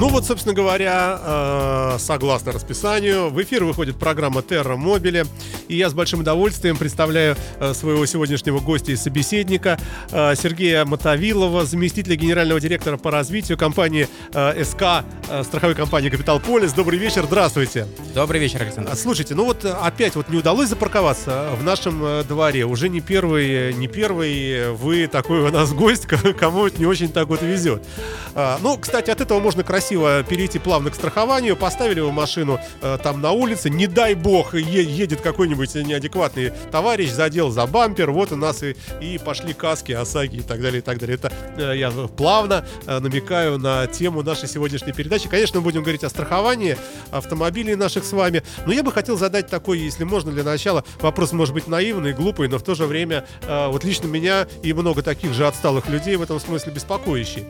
Ну вот, собственно говоря, э, согласно расписанию, в эфир выходит программа Терра Мобиле. И я с большим удовольствием представляю э, своего сегодняшнего гостя и собеседника э, Сергея Мотовилова, заместителя генерального директора по развитию компании СК, страховой компании Капитал Полис. Добрый вечер, здравствуйте. Добрый вечер, Александр. А, Слушайте, ну вот опять вот не удалось запарковаться в нашем дворе. Уже не первый, не первый вы такой у нас гость, кому это не очень так вот везет. А, Ну, кстати, от этого можно красиво перейти плавно к страхованию. Поставили вы машину э, там на улице, не дай бог, е- едет какой-нибудь неадекватный товарищ, задел за бампер, вот у нас и, и пошли каски, ОСАГИ и так далее, и так далее. Это э, я плавно э, намекаю на тему нашей сегодняшней передачи. Конечно, мы будем говорить о страховании автомобилей наших с вами. Но я бы хотел задать такой, если можно, для начала вопрос, может быть, наивный, глупый, но в то же время э, вот лично меня и много таких же отсталых людей в этом смысле беспокоящий.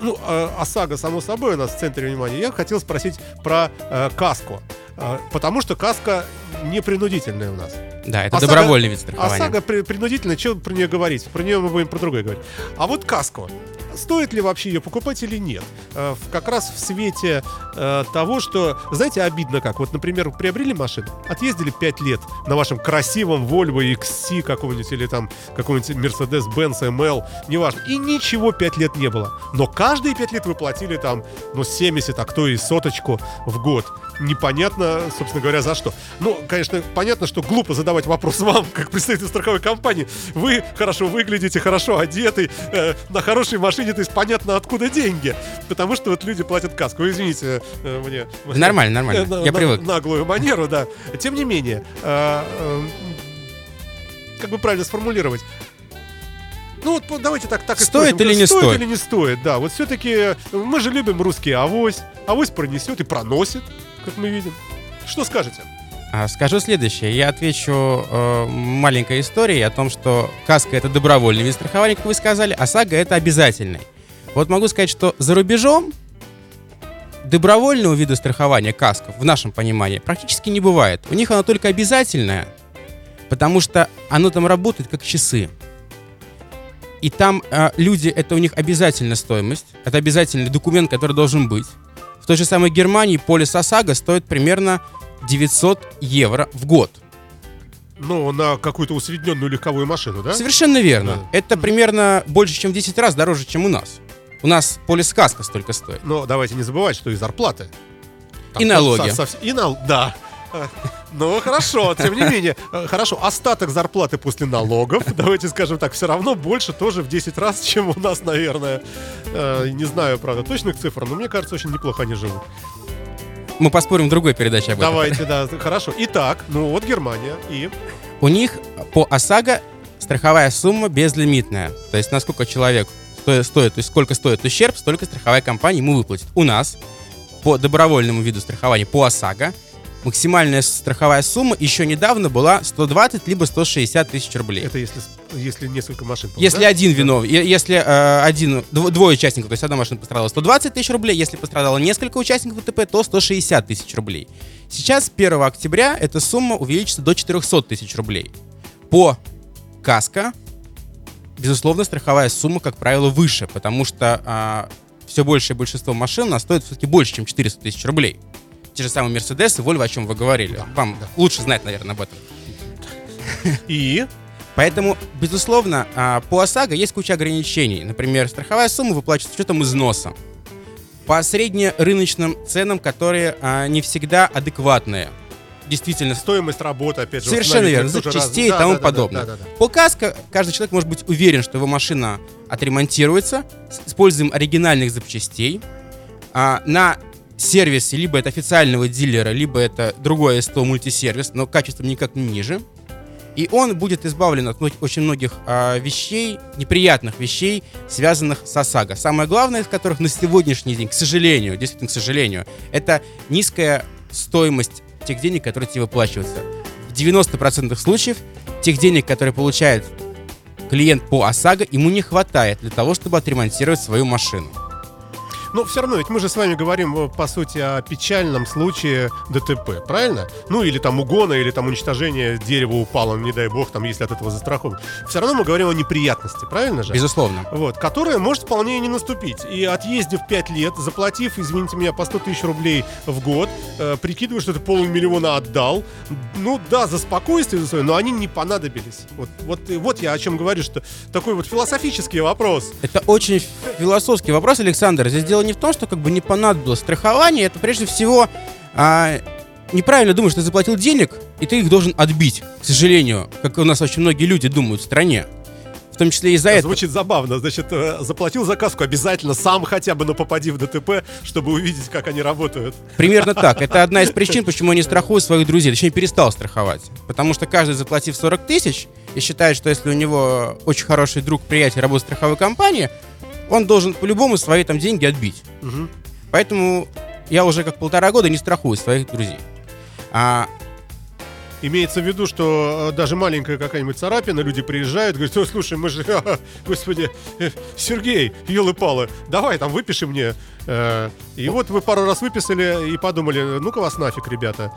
А, Ну, э, ОСАГО, само собой, у нас в центре внимания. Я хотел спросить про э, каску. Э, потому что каска не принудительная у нас. Да, это ОСАГО- добровольный вид страхования. ОСАГО при- принудительная, что про нее говорить? Про нее мы будем про другое говорить. А вот каску. Стоит ли вообще ее покупать или нет? Э, как раз в свете э, того, что, знаете, обидно как. Вот, например, приобрели машину, отъездили 5 лет на вашем красивом Volvo XC какого-нибудь или там какой-нибудь Mercedes-Benz ML, неважно. И ничего 5 лет не было. Но каждые 5 лет вы платили там, ну, 70, а кто и соточку в год. Непонятно, собственно говоря, за что. Ну, конечно, понятно, что глупо задавать вопрос вам, как представитель страховой компании. Вы хорошо выглядите, хорошо одеты, э, на хорошей машине, то есть понятно, откуда деньги. Потому что вот люди платят каску. Извините э, мне. Нормально, нормально. Э, на- Я на- привык. Наглую манеру, да. Тем не менее, э, э, как бы правильно сформулировать? Ну вот давайте так, так и Стоит или не стоит? стоит? или не стоит, да. Вот все-таки мы же любим русский авось. Авось пронесет и проносит, как мы видим. Что скажете? А, Скажу следующее. Я отвечу э, маленькой историей о том, что каска это добровольный вид страхования, как вы сказали, а САГО это обязательный. Вот могу сказать, что за рубежом добровольного вида страхования касков, в нашем понимании, практически не бывает. У них оно только обязательное, потому что оно там работает как часы. И там э, люди, это у них обязательная стоимость, это обязательный документ, который должен быть. В той же самой Германии полис ОСАГО стоит примерно 900 евро в год. Ну, на какую-то усредненную легковую машину, да? Совершенно верно. Да. Это примерно больше, чем в 10 раз дороже, чем у нас. У нас полис каска столько стоит. Но давайте не забывать, что и зарплаты. И налоги. со- со- и нал... Да. Ну, хорошо, тем не менее. Э, Хорошо, остаток зарплаты после налогов, давайте скажем так, все равно больше тоже в 10 раз, чем у нас, наверное. Э, Не знаю, правда, точных цифр, но мне кажется, очень неплохо они живут. Мы поспорим в другой передаче об этом. Давайте, да, хорошо. Итак, ну вот Германия и... У них по ОСАГО страховая сумма безлимитная. То есть насколько человек сто- стоит, то есть сколько стоит ущерб, столько страховая компания ему выплатит. У нас по добровольному виду страхования по ОСАГО максимальная страховая сумма еще недавно была 120 либо 160 тысяч рублей. Это если, если несколько машин. Если да? один виновный, е- если э, один, дв- двое участников, то есть одна машина пострадала 120 тысяч рублей, если пострадало несколько участников ДТП, то 160 тысяч рублей. Сейчас, с 1 октября, эта сумма увеличится до 400 тысяч рублей. По КАСКО, безусловно, страховая сумма, как правило, выше, потому что все большее большинство машин у нас стоит все-таки больше, чем 400 тысяч рублей. Те же самые Мерседесы, Volvo, о чем вы говорили. Вам лучше знать, наверное, об этом. И... Поэтому, безусловно, а, по ОСАГО есть куча ограничений. Например, страховая сумма выплачивается с учетом износа. По среднерыночным ценам, которые а, не всегда адекватные. Действительно, Стоимость работы, опять же. Совершенно верно, запчастей раз- и да, тому да, да, да, подобное. да, да, да. По КАСКО каждый человек может быть уверен, что его машина отремонтируется с использованием оригинальных запчастей. А, на сервисе либо это официального дилера, либо это другой СТО мультисервис, но качеством никак не ниже. И он будет избавлен от очень многих а, вещей, неприятных вещей, связанных с ОСАГО. Самое главное из которых на сегодняшний день, к сожалению, действительно, к сожалению, это низкая стоимость тех денег, которые тебе выплачиваются. В 90% случаев тех денег, которые получает клиент по ОСАГО, ему не хватает для того, чтобы отремонтировать свою машину. Но все равно, ведь мы же с вами говорим, э, по сути, о печальном случае ДТП, правильно? Ну, или там угона, или там уничтожение дерева упало, не дай бог, там, если от этого застрахован. Все равно мы говорим о неприятности, правильно же? Безусловно. Вот, которая может вполне и не наступить. И отъездив 5 лет, заплатив, извините меня, по 100 тысяч рублей в год, э, прикидывая, что ты полмиллиона отдал, ну да, за спокойствие, за свое, но они не понадобились. Вот, вот, и вот я о чем говорю, что такой вот философический вопрос. Это очень философский вопрос, Александр. Здесь дело не в том, что как бы не понадобилось страхование, это прежде всего а, неправильно думаешь, что ты заплатил денег, и ты их должен отбить, к сожалению, как у нас очень многие люди думают в стране. В том числе из-за этого. Звучит забавно. Значит, э, заплатил заказку обязательно сам хотя бы, но попади в ДТП, чтобы увидеть, как они работают. Примерно так. Это одна из причин, почему я не страхую своих друзей. Точнее, перестал страховать. Потому что каждый, заплатив 40 тысяч, и считает, что если у него очень хороший друг, приятель работает в страховой компании, он должен по-любому свои там деньги отбить. Мгм. Поэтому я уже как полтора года не страхую своих друзей. А, Имеется в виду, что э, даже маленькая какая-нибудь царапина, люди приезжают, говорят, «Ой, слушай, мы же, господи, э, Сергей, елы-палы, давай там выпиши мне. Э, И вот вы пару раз выписали и подумали, ну-ка вас нафиг, ребята,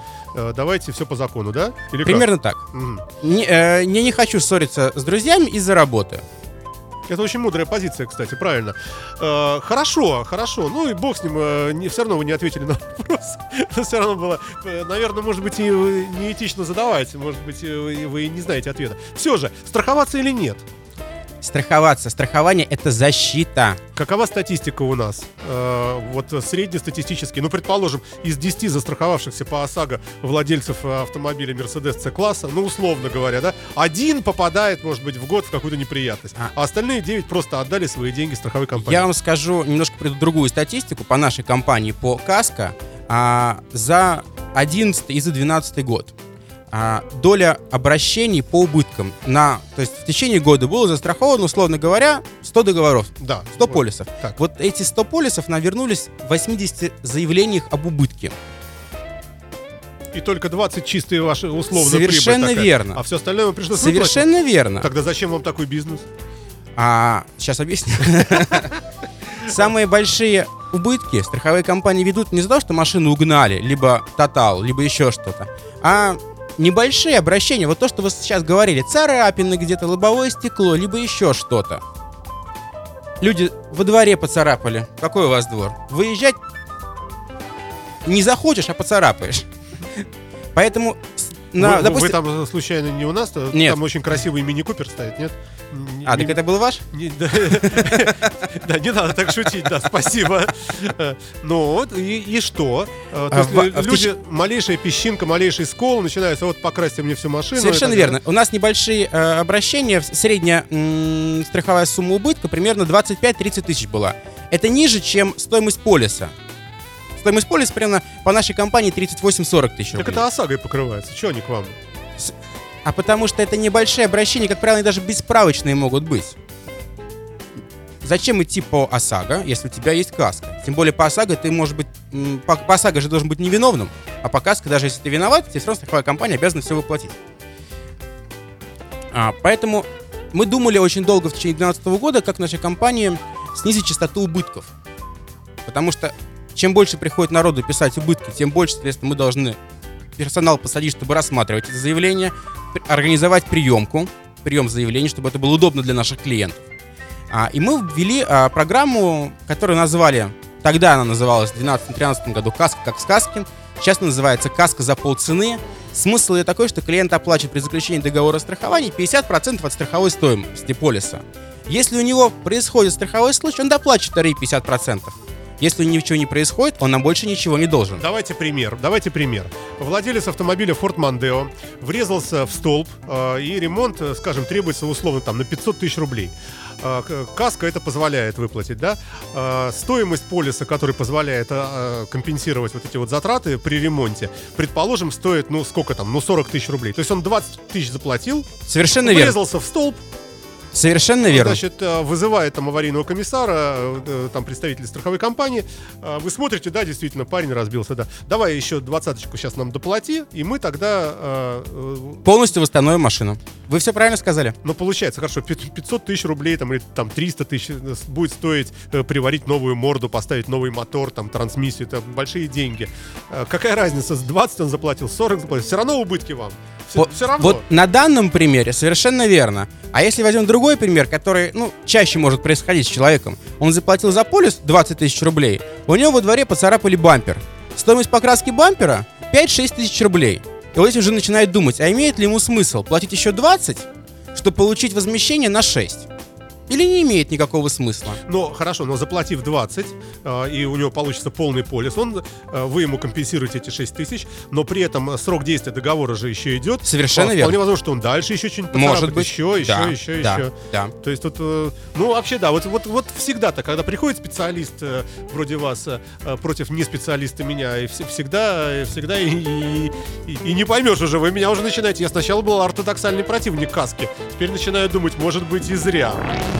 давайте все по закону, да? Или как? примерно так. Мгм. Не, э, я не хочу ссориться с друзьями из-за работы. Это очень мудрая позиция, кстати, правильно. Э, хорошо, хорошо. Ну и бог с ним. э, не, все равно вы не ответили на вопрос. все равно было, э, наверное, может быть, и неэтично задавать. Может быть, вы и не знаете ответа. Все же, страховаться или нет? Страховаться. Страхование это защита. Какова статистика у нас? Э, вот среднестатистически, ну, предположим, из 10 застраховавшихся по ОСАГО владельцев э, автомобиля Mercedes C-класса, ну, условно говоря, да, один попадает, может быть, в год в какую-то неприятность, А. а остальные 9 просто отдали свои деньги страховой компании. Я вам скажу немножко приду другую статистику по нашей компании по КАСКО а, за 11 и за 12 год. А, доля обращений по убыткам на, то есть в течение года было застраховано, условно говоря, 100 договоров, Да. 100 вот. полисов. Так. Вот эти 100 полисов навернулись в 80 заявлениях об убытке. И только 20 чистые ваши условно Совершенно прибыль такая. верно. А все остальное вам пришлось выплатить. Совершенно верно. Тогда зачем вам такой бизнес? А сейчас объясню. Самые большие убытки страховые компании ведут не за то, что машину угнали, либо тотал, либо еще что-то, а небольшие обращения, вот то, что вы сейчас говорили, царапины где-то, лобовое стекло, либо еще что-то. Люди во дворе поцарапали. Какой у вас двор? Выезжать не захочешь, а поцарапаешь. Поэтому, на, вы, допустим... вы там э, случайно не у нас? Нет. Там очень красивый мини-купер стоит, нет? А, не- так это был ваш? да, не надо так шутить, да, спасибо. Э, Ну вот, и что? Э, То А в- лю- а люди, малейшая песчинка, малейший скол, начинается, вот покрасьте мне всю машину. Совершенно верно. У нас небольшие э, обращения, средняя страховая сумма убытка примерно 25-30 тысяч была. Это ниже, чем стоимость полиса. Стоимость полиса примерно по нашей компании 38-40 тысяч Так рублей. это ОСАГОй покрывается, что они к вам? А потому что это небольшие обращения, как правило, они даже бесправочные могут быть. Зачем идти по ОСАГО, если у тебя есть каска? Тем более по ОСАГО ты, может быть, по, по ОСАГО же должен быть невиновным, а по каско, даже если ты виноват, тебе все равно страховая компания обязана все выплатить. А, поэтому мы думали очень долго в течение 2012 года, как нашей компании снизить частоту убытков. Потому что чем больше приходит народу писать убытки, тем больше, соответственно, мы должны персонал посадить, чтобы рассматривать это заявление, организовать приемку, прием заявлений, чтобы это было удобно для наших клиентов. А, и мы ввели а, программу, которую назвали, тогда она называлась в 2012-2013 году «Каска как сказки», сейчас называется «Каска за полцены». Смысл ее такой, что клиент оплачивает при заключении договора страхования 50% от страховой стоимости полиса. Если у него происходит страховой случай, он доплачивает вторые 50%. Если ничего не происходит, он нам больше ничего не должен. Давайте пример. Давайте пример. Владелец автомобиля Ford Mondeo врезался в столб, э, и ремонт, э, скажем, требуется условно там на 500 тысяч рублей. Э, Каска это позволяет выплатить, да? Стоимость полиса, который позволяет компенсировать вот эти вот затраты при ремонте, предположим, стоит, ну, сколько там, ну, 40 тысяч рублей. То есть он 20 тысяч заплатил, Совершенно верно. врезался в столб, Совершенно верно. Значит, э, вызывает там аварийного комиссара, э, там представитель страховой компании. Э, Вы смотрите, да, действительно, парень разбился, да. Давай еще двадцаточку сейчас нам доплати, и мы тогда... э, э, Полностью восстановим машину. Вы все правильно сказали. Ну, получается, хорошо, пят- 500 тысяч рублей, там, или там 300 тысяч э, будет стоить э, приварить новую морду, поставить новый мотор, там, трансмиссию, это большие деньги. Э, Какая разница, с 20 он заплатил, 40 заплатил, все равно убытки вам. Все, Вот, равно. вот на данном примере совершенно верно. А если возьмем другой пример, который, ну, чаще может происходить с человеком. Он заплатил за полис 20 тысяч рублей, у него во дворе поцарапали бампер. Стоимость покраски бампера 5-6 тысяч рублей. И вот здесь уже начинает думать, а имеет ли ему смысл платить еще 20, чтобы получить возмещение на 6? Или не имеет никакого смысла? Но хорошо, но заплатив 20, э, и у него получится полный полис, он, э, вы ему компенсируете эти 6 тысяч, но при этом срок действия договора же еще идет. Совершенно Вполне верно. возможно, что он дальше еще что-нибудь Может быть. Еще, еще, Да, еще, да, еще. да. То есть тут, э, ну вообще да, вот, вот, вот всегда-то, когда приходит специалист э, вроде вас э, против не специалиста меня, и вс- всегда, э, всегда и, и- и- и не поймешь уже, вы меня уже начинаете. Я сначала был ортодоксальный противник каски, теперь начинаю думать, может быть и зря.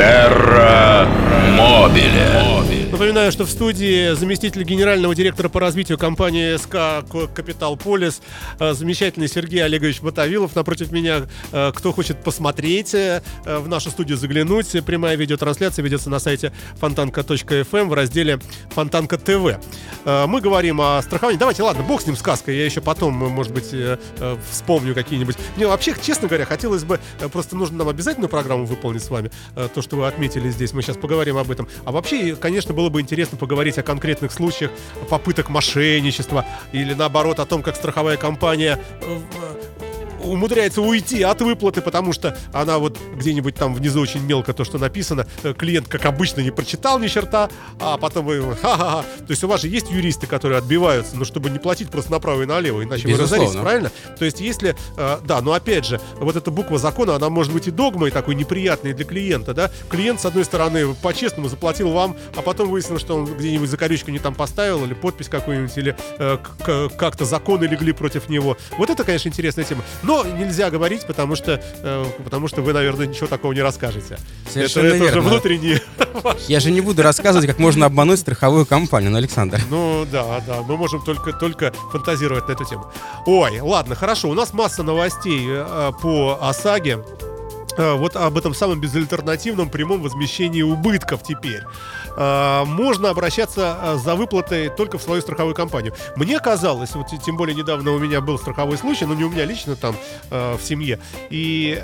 Терра Мобиле. Напоминаю, что в студии заместитель генерального директора по развитию компании СК Капитал Полис, э, замечательный Сергей Олегович Мотовилов. Напротив меня, э, кто хочет посмотреть э, в нашу студию заглянуть, прямая видеотрансляция ведется на сайте фонтанка.фм в разделе Фонтанка ТВ. Мы говорим о страховании. Давайте, ладно, бог с ним сказкой. Я еще потом, может быть, вспомню какие-нибудь. Мне вообще, честно говоря, хотелось бы, просто нужно нам обязательную программу выполнить с вами. То, что вы отметили здесь. Мы сейчас поговорим об этом. А вообще, конечно, было бы интересно поговорить о конкретных случаях попыток мошенничества или наоборот о том, как страховая компания э, умудряется уйти от выплаты, потому что она вот где-нибудь там внизу очень мелко то, что написано, э, клиент, как обычно, не прочитал ни черта, а потом вы ха-ха-ха. То есть у вас же есть юристы, которые отбиваются, но чтобы не платить просто направо и налево, иначе вы Безусловно. разоритесь, правильно? То есть если, э, да, но опять же, вот эта буква закона, она может быть и догмой такой неприятной для клиента, да? Клиент, с одной стороны, по-честному заплатил вам, а потом выяснилось, что он где-нибудь закорючку не там поставил, или подпись какую-нибудь, или э, как-то законы легли против него. Вот это, конечно, интересная тема. Но нельзя говорить, потому что, э, потому что вы, наверное, ничего такого не расскажете. Совершенно это, это уже верно. внутренние. Я же не буду рассказывать, как можно обмануть страховую компанию, ну, Александр. Ну да, да, мы можем только, только фантазировать на эту тему. Ой, ладно, хорошо, у нас масса новостей э, по ОСАГе. Э, Вот об этом самом безальтернативном прямом возмещении убытков теперь. Э, Можно обращаться э, за выплатой только в свою страховую компанию. Мне казалось, вот тем более недавно у меня был страховой случай, но не у меня лично там в семье. И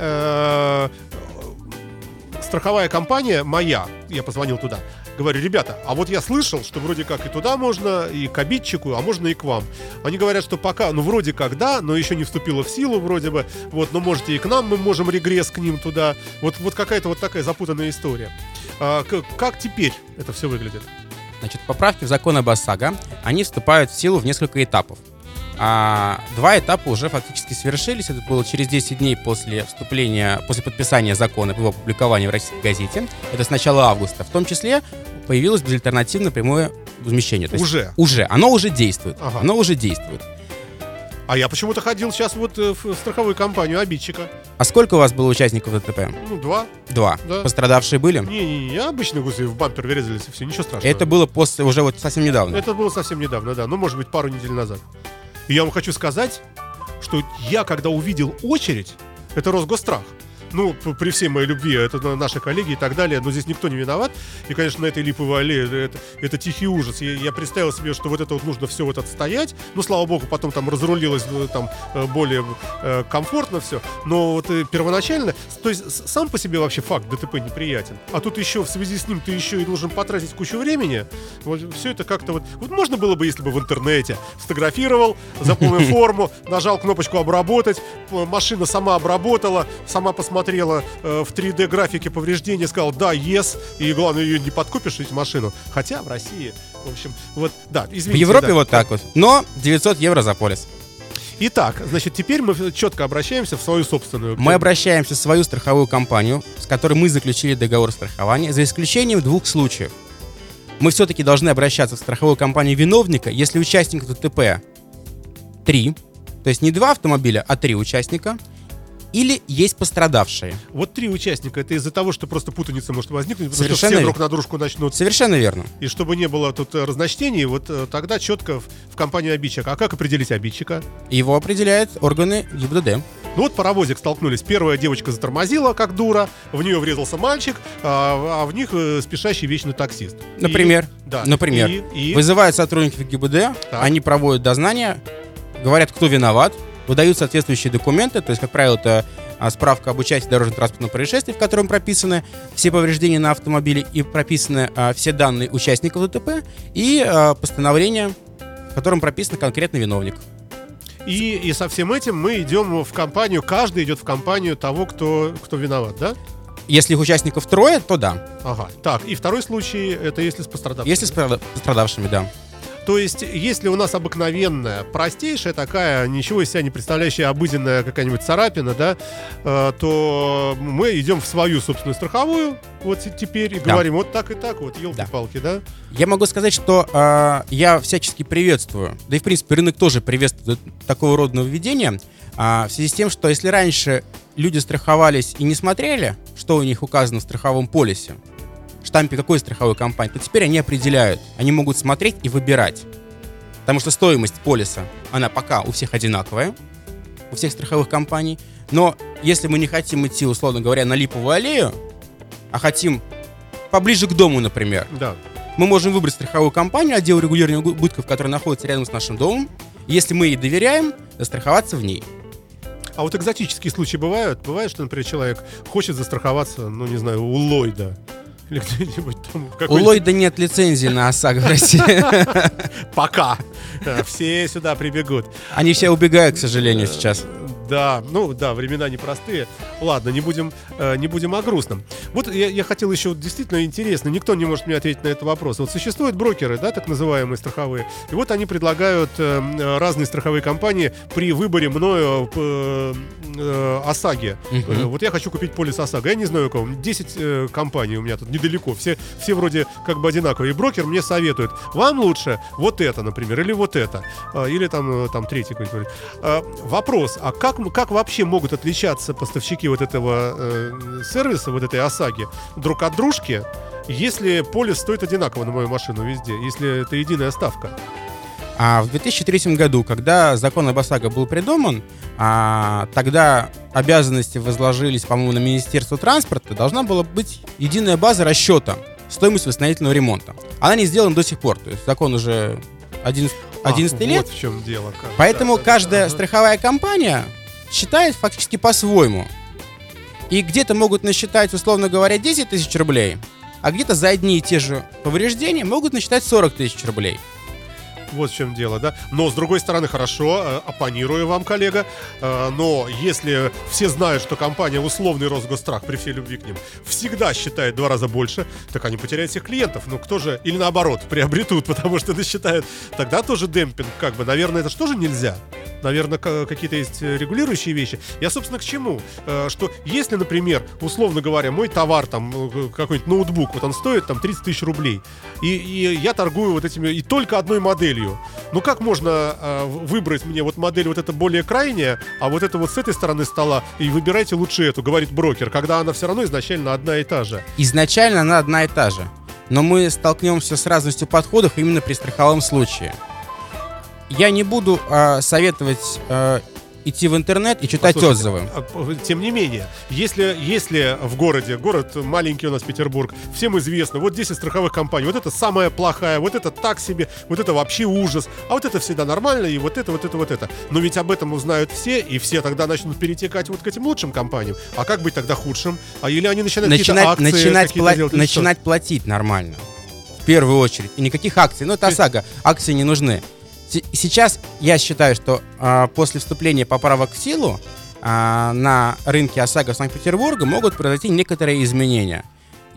страховая компания моя, я позвонил туда, говорю, ребята, а вот я слышал, что вроде как и туда можно, и к обидчику, а можно и к вам. Они говорят, что пока, ну вроде как да, но еще не вступило в силу вроде бы, вот, но можете и к нам, мы можем регресс к ним туда. Вот, вот какая-то вот такая запутанная история. А, к- как теперь это все выглядит? Значит, поправки в закон об ОСАГО, они вступают в силу в несколько этапов. А, два этапа уже фактически совершились. Это было через 10 дней после вступления, после подписания закона по его опубликованию в российской газете. Это с начала августа. В том числе появилось безальтернативное прямое возмещение. То есть Уже? Уже. Оно уже действует. Ага. Оно уже действует. А я почему-то ходил сейчас вот э, в страховую компанию обидчика. А сколько у вас было участников ДТП? Ну, два. Два. Да. Пострадавшие были? Не-не-не, обычные гуси в бампер врезались и все, ничего страшного. Это было после уже вот совсем недавно. Это было совсем недавно, да. Ну, может быть, пару недель назад. И я вам хочу сказать, что я, когда увидел очередь, это Росгострах. Ну, при всей моей любви, это на- наши коллеги и так далее, но здесь никто не виноват. И, конечно, на этой липовой аллее это, это тихий ужас. Я, я представил себе, что вот это вот нужно все вот отстоять. Ну, слава богу, потом там разрулилось ну, там э, более э, комфортно все. Но вот э, первоначально, то есть сам по себе вообще факт ДТП неприятен. А тут еще в связи с ним ты еще и должен потратить кучу времени. Вот все это как-то вот... Вот можно было бы, если бы в интернете сфотографировал, заполнил форму, нажал кнопочку «Обработать», машина сама обработала, сама посмотрела э, в 3D графике повреждения, сказал «Да, yes», и главное, ее не подкупишь, ведь машину. Хотя в России, в общем, вот, да, В извините. Европе да. вот так вот. Но 900 евро за полис. Итак, значит, теперь мы четко обращаемся в свою собственную. Мы обращаемся в свою страховую компанию, с которой мы заключили договор страхования, за исключением двух случаев. Мы все-таки должны обращаться в страховую компанию виновника, если участников ДТП три, то есть не два автомобиля, а три участника. Или есть пострадавшие. Вот три участника. Это из-за того, что просто путаница может возникнуть, потому Совершенно что все друг на дружку начнут. Совершенно верно. И чтобы не было тут э, разночтений, вот э, тогда четко в, компанию обидчика. А как определить обидчика? Его определяют органы ГИБДД. Ну вот паровозик столкнулись. Первая девочка затормозила, как дура, в нее врезался мальчик, а, а в них э, спешащий вечный таксист. И- Например. да. Например. И, и- Вызывают сотрудников ГИБДД, они проводят дознание, говорят, кто виноват, выдают соответствующие документы, то есть, как правило, это а, справка об участии в дорожно-транспортном происшествии, в котором прописаны все повреждения на автомобиле и прописаны а, все данные участников ДТП, и а, постановление, в котором прописан конкретный виновник. и, и со всем этим мы идем в компанию, каждый идет в компанию того, кто, кто виноват, да? Если их участников трое, то да. Ага. Так, и второй случай, это если с пострадавшим. Если с пострадав- пострадавшими, да. То есть, если у нас обыкновенная, простейшая такая, ничего из себя не представляющая обыденная какая-нибудь царапина, да, э, то мы идем в свою собственную страховую, вот те- теперь, и Да. говорим, вот так и так, вот, елки-палки, да? Я могу сказать, что а, я всячески приветствую, да и в принципе рынок тоже приветствует такого рода нововведения, а, в связи с тем, что если раньше люди страховались и не смотрели, что у них указано в страховом полисе, штампе какой страховой компании, то теперь они определяют, они могут смотреть и выбирать. Потому что стоимость полиса, она пока у всех одинаковая, у всех страховых компаний. Но если мы не хотим идти, условно говоря, на липовую аллею, а хотим поближе к дому, например, Да. мы можем выбрать страховую компанию, отдел регулирования убытков, которая находится рядом с нашим домом. Если мы ей доверяем, застраховаться в ней. А вот экзотические случаи бывают? Бывает, что, например, человек хочет застраховаться, ну, не знаю, у Ллойда. Или где-нибудь там. У Ллойда нет лицензии на ОСАГО в России. Пока. Да, Все сюда прибегут. Они все убегают, к сожалению, сейчас. Да, ну да, времена непростые. Ладно, не будем, э, не будем о грустном. Вот я, я хотел еще вот действительно интересно, никто не может мне ответить на этот вопрос. Вот существуют брокеры, да, так называемые страховые, и вот они предлагают э, э, разные страховые компании при выборе мною э, э, ОСАГИ. Э, Вот я хочу купить полис ОСАГО, я не знаю у кого, 10 э, компаний у меня тут недалеко, все, все вроде как бы одинаковые. И брокер мне советует, вам лучше вот это, например, или вот это, А, или там, э, там третий какой-нибудь. Вопрос, а как, м- как вообще могут отличаться поставщики вот этого э, сервиса, вот этой ОСАГИ, друг от дружки, если полис стоит одинаково на мою машину везде, если это единая ставка? А в 2003 году, когда закон об ОСАГО был придуман, а, тогда обязанности возложились, по-моему, на Министерство транспорта, должна была быть единая база расчета стоимости восстановительного ремонта. Она не сделана до сих пор, то есть закон уже 11, 11 А, лет, Вот в чем дело. как. Поэтому Да, да, да, каждая ага. страховая компания считает фактически по-своему. И где-то могут насчитать, условно говоря, 10 тысяч рублей, а где-то за одни и те же повреждения могут насчитать 40 тысяч рублей. Вот в чем дело, да. Но, с другой стороны, хорошо, э, оппонирую вам, коллега, э, но если все знают, что компания условный Росгосстрах, при всей любви к ним, всегда считает два раза больше, так они потеряют всех клиентов. Ну, кто же, или наоборот, приобретут, потому что насчитают. Тогда тоже демпинг, как бы, наверное, это же тоже нельзя. Наверное, ка- какие-то есть э, регулирующие вещи. Я, собственно, к чему? Э, Что если, например, условно говоря, мой товар, там, э, какой-нибудь ноутбук, вот он стоит там 30 тысяч рублей, и, и я торгую вот этими, и только одной моделью. Ну как можно выбрать мне вот модель вот эта более крайняя, а вот это вот с этой стороны стола, и выбирайте лучше эту, говорит брокер, когда она все равно изначально одна и та же. Изначально она одна и та же. Но мы столкнемся с разностью подходов именно при страховом случае. Я не буду а, советовать а, идти в интернет и читать Послушайте, отзывы. а, Тем не менее, если, если в городе, город маленький у нас Петербург, всем известно, вот 10 страховых компаний, вот это самая плохая, вот это так себе, вот это вообще ужас, а вот это всегда нормально, и вот это, вот это, вот это. Но ведь об этом узнают все, и все тогда начнут перетекать вот к этим лучшим компаниям. А как быть тогда худшим? А или они начинают начинать, акции начинать, пла- делать, что? начинать платить нормально. В первую очередь. И никаких акций. Ну, это ОСАГО. Акции не нужны. Сейчас я считаю, что а, после вступления поправок в силу а, на рынке ОСАГО Санкт-Петербурга могут произойти некоторые изменения.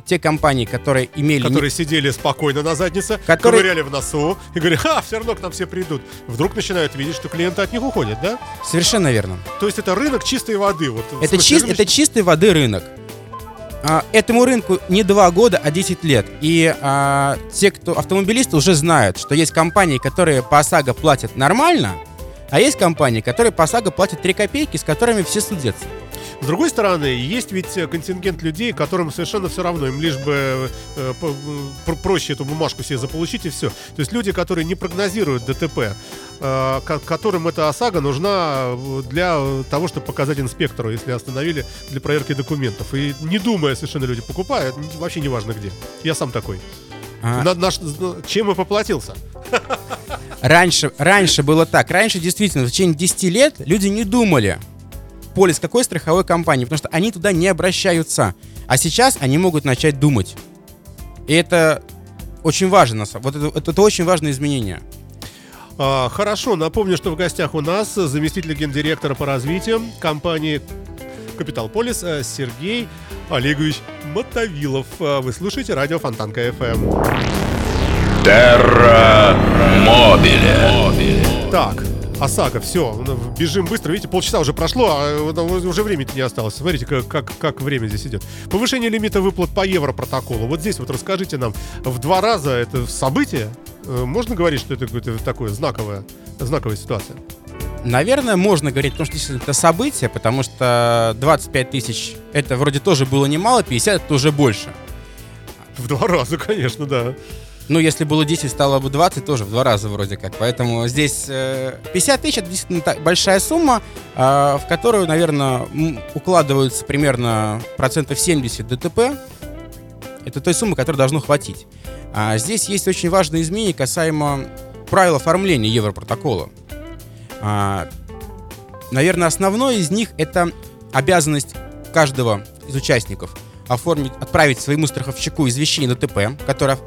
Те компании, которые имели... не- которые сидели спокойно на заднице, Которые- ковыряли в носу и говорили, ха, все равно к нам все придут. Вдруг начинают видеть, что клиенты от них уходят, да? Совершенно верно. То есть это рынок чистой воды. Вот, Это, смысле, чис- рыночный- это чистой воды рынок. А, этому рынку не 2 года, а 10 лет. И а, те, кто автомобилисты, уже знают, что есть компании, которые по ОСАГО платят нормально, А есть компании, которые по ОСАГО платят 3 копейки, с которыми все судятся. С другой стороны, есть ведь э, контингент людей, которым совершенно все равно, им лишь бы э, по- про- проще эту бумажку себе заполучить и все. То есть люди, которые не прогнозируют ДТП, э, ко- которым эта ОСАГО нужна э, для того, чтобы показать инспектору, если остановили для проверки документов. И не думая совершенно люди покупают, вообще не важно где. Я сам такой. А, На- наш- чем и поплатился. Раньше, раньше было так. Раньше действительно в течение 10 лет люди не думали, полис какой страховой компании, потому что они туда не обращаются. А сейчас они могут начать думать. И это очень важно. на Вот это, это, это очень важное изменение. А, Хорошо, напомню, что в гостях у нас заместитель гендиректора по развитию компании Капитал Полис э, Сергей Олегович Мотовилов. А, Вы слушаете радио Фонтанка FM. Терра Мобиле. Так, ОСАГО, все, бежим быстро. Видите, полчаса уже прошло, а э, уже времени не осталось. Смотрите, как, как, как время здесь идет. Повышение лимита выплат по европротоколу. Вот здесь вот расскажите нам, в два раза это событие? Э, Можно говорить, что это какое-то такое знаковое, знаковая ситуация? Наверное, можно говорить, потому что это событие, потому что 25 тысяч это вроде тоже было немало, 50 это уже больше. В два раза, конечно, да. Ну, если было 10, стало бы 20, тоже в два раза вроде как. Поэтому здесь э, 50 тысяч это действительно большая сумма, а, в которую, наверное, укладываются примерно процентов 70 ДТП. Это той суммы, которой должно хватить. А здесь есть очень важные изменения касаемо правил оформления Европротокола. А, наверное, основной из них это обязанность каждого из участников оформить, отправить своему страховщику извещение ДТП, которое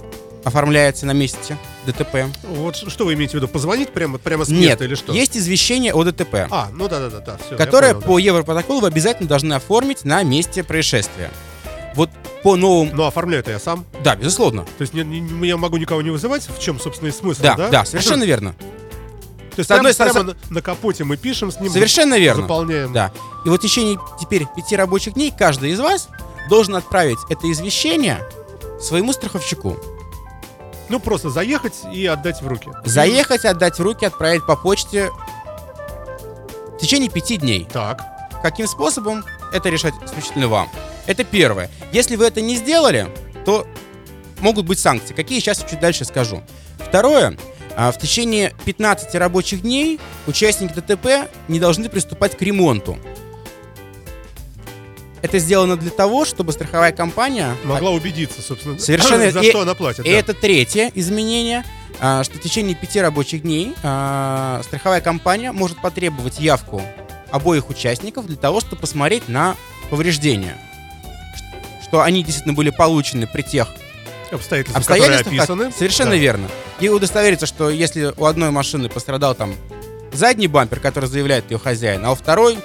оформляется на месте ДТП. Вот что вы имеете в виду? Позвонить прямо, прямо с Нет, места или что? есть извещение о ДТП, А, ну да, да, да, да, все. которое по Европротоколу вы обязательно должны оформить на месте происшествия. Вот по новым... Но оформляю это я сам. Да, безусловно. То есть не- не- я могу никого не вызывать. В чем, собственно, и смысл, Да, да? да, совершенно верно. То есть С одной стороны- на капоте мы пишем с ним, Совершенно верно. заполняем. Да. И вот в течение теперь пяти рабочих дней каждый из вас должен отправить это извещение своему страховщику. Ну, просто заехать и отдать в руки. Заехать, отдать в руки, отправить по почте в течение пяти дней. Так. Каким способом, это решать исключительно вам. Это первое. Если вы это не сделали, то могут быть санкции. Какие сейчас чуть дальше скажу. Второе. А, В течение 15 рабочих дней участники ДТП не должны приступать к ремонту. Это сделано для того, чтобы страховая компания Могла убедиться, собственно, Совершенно за и- что она платит. И да. это третье изменение, а, что в течение пяти рабочих дней а, страховая компания может потребовать явку обоих участников для того, чтобы посмотреть на повреждения. Что они действительно были получены при тех обстоятельства, обстоятельствах. которые описаны. как- Совершенно Да. верно. И удостовериться, что если у одной машины пострадал там задний бампер, который заявляет ее хозяин, а у второй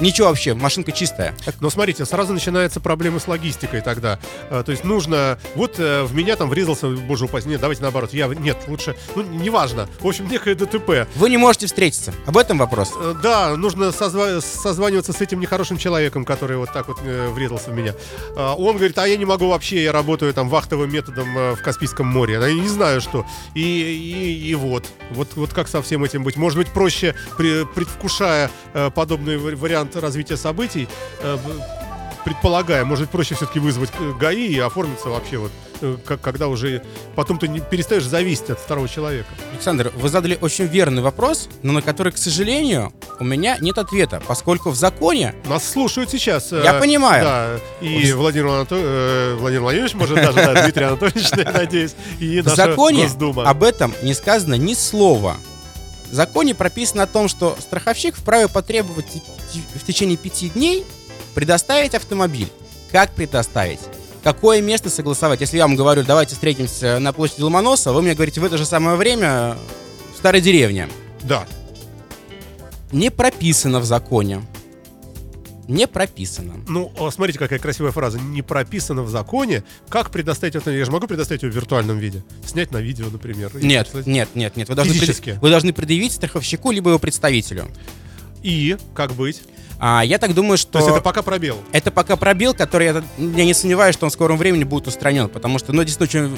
ничего вообще, машинка чистая. Но смотрите, сразу начинаются проблемы с логистикой тогда. А, То есть нужно... Вот э, в меня там врезался, боже упаси, нет, давайте наоборот. Я... Нет, лучше... Ну, неважно. В общем, некое ДТП. Вы не можете встретиться. Об этом вопрос. Э, Да, нужно созва- созваниваться с этим нехорошим человеком, который вот так вот э, врезался в меня. А, Он говорит, а я не могу вообще, я работаю там вахтовым методом э, в Каспийском море. Я не знаю, что. И, и, и вот. вот. Вот как со всем этим быть? Может быть, проще, при- предвкушая э, подобный вари- вариант развития событий, э, предполагая, может проще все-таки вызвать э, ГАИ и оформиться вообще вот, э, как, когда уже потом ты не перестаешь зависеть от второго человека. Александр, вы задали очень верный вопрос, но на который, к сожалению, у меня нет ответа, поскольку в законе Нас слушают сейчас. э, Я понимаю. Да, и Владимир, Анато- э, Владимир Владимирович, может, даже да, Дмитрий Анатольевич, надеюсь, и в законе Госдума. об этом не сказано ни слова. В законе прописано о том, что страховщик вправе потребовать в течение пяти дней предоставить автомобиль. Как предоставить? Какое место согласовать? Если я вам говорю, давайте встретимся на площади Ломоносова, вы мне говорите в это же самое время в старой деревне. Да. Не прописано в законе. Не прописано. Ну, а смотрите, какая красивая фраза. Не прописано в законе, как предоставить это. Я же могу предоставить его в виртуальном виде. Снять на видео, например. и Нет, прислать. нет, нет, нет. Вы должны, Физически. пред- вы должны предъявить страховщику либо его представителю. И как быть? А я так думаю, что То есть это пока пробел. это пока пробел, который я, я не сомневаюсь, что он в скором времени будет устранен, потому что, ну, действительно,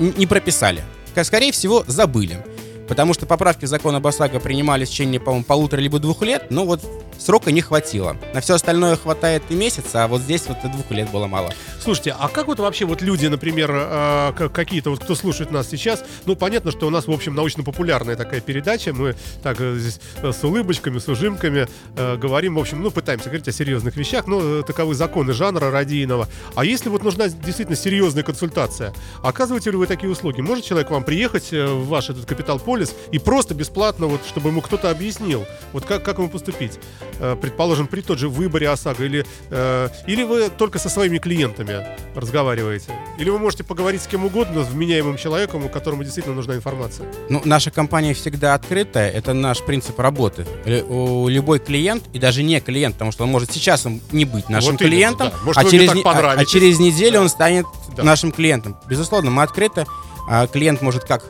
очень не прописали. Скорее всего, забыли. Потому что поправки закона ОСАГО принимались в течение, по-моему, полутора либо двух лет, но вот срока не хватило. На все остальное хватает и месяца, а вот здесь вот и двух лет было мало. Слушайте, а как вот вообще вот люди, например, э, какие-то вот, кто слушает нас сейчас, ну, понятно, что у нас, в общем, научно-популярная такая передача, мы так э, здесь э, с улыбочками, с ужимками э, говорим, в общем, ну, пытаемся говорить о серьезных вещах, но таковы законы жанра радийного. А если вот нужна действительно серьезная консультация, оказываете ли вы такие услуги? Может человек вам приехать в ваш этот Капитал Полис и просто бесплатно, вот, чтобы ему кто-то объяснил, вот как, как ему поступить? Э, предположим, при тот же выборе ОСАГО, или, э, или вы только со своими клиентами разговариваете? Или вы можете поговорить с кем угодно, с вменяемым человеком, которому действительно нужна информация? Ну, наша компания всегда открытая, это наш принцип работы. У любой клиент, и даже не клиент, потому что он может сейчас не быть нашим Вот именно, клиентом, да. Может, а, через, не- а- а через неделю он станет Да. нашим клиентом. Безусловно, мы открыты. а клиент может как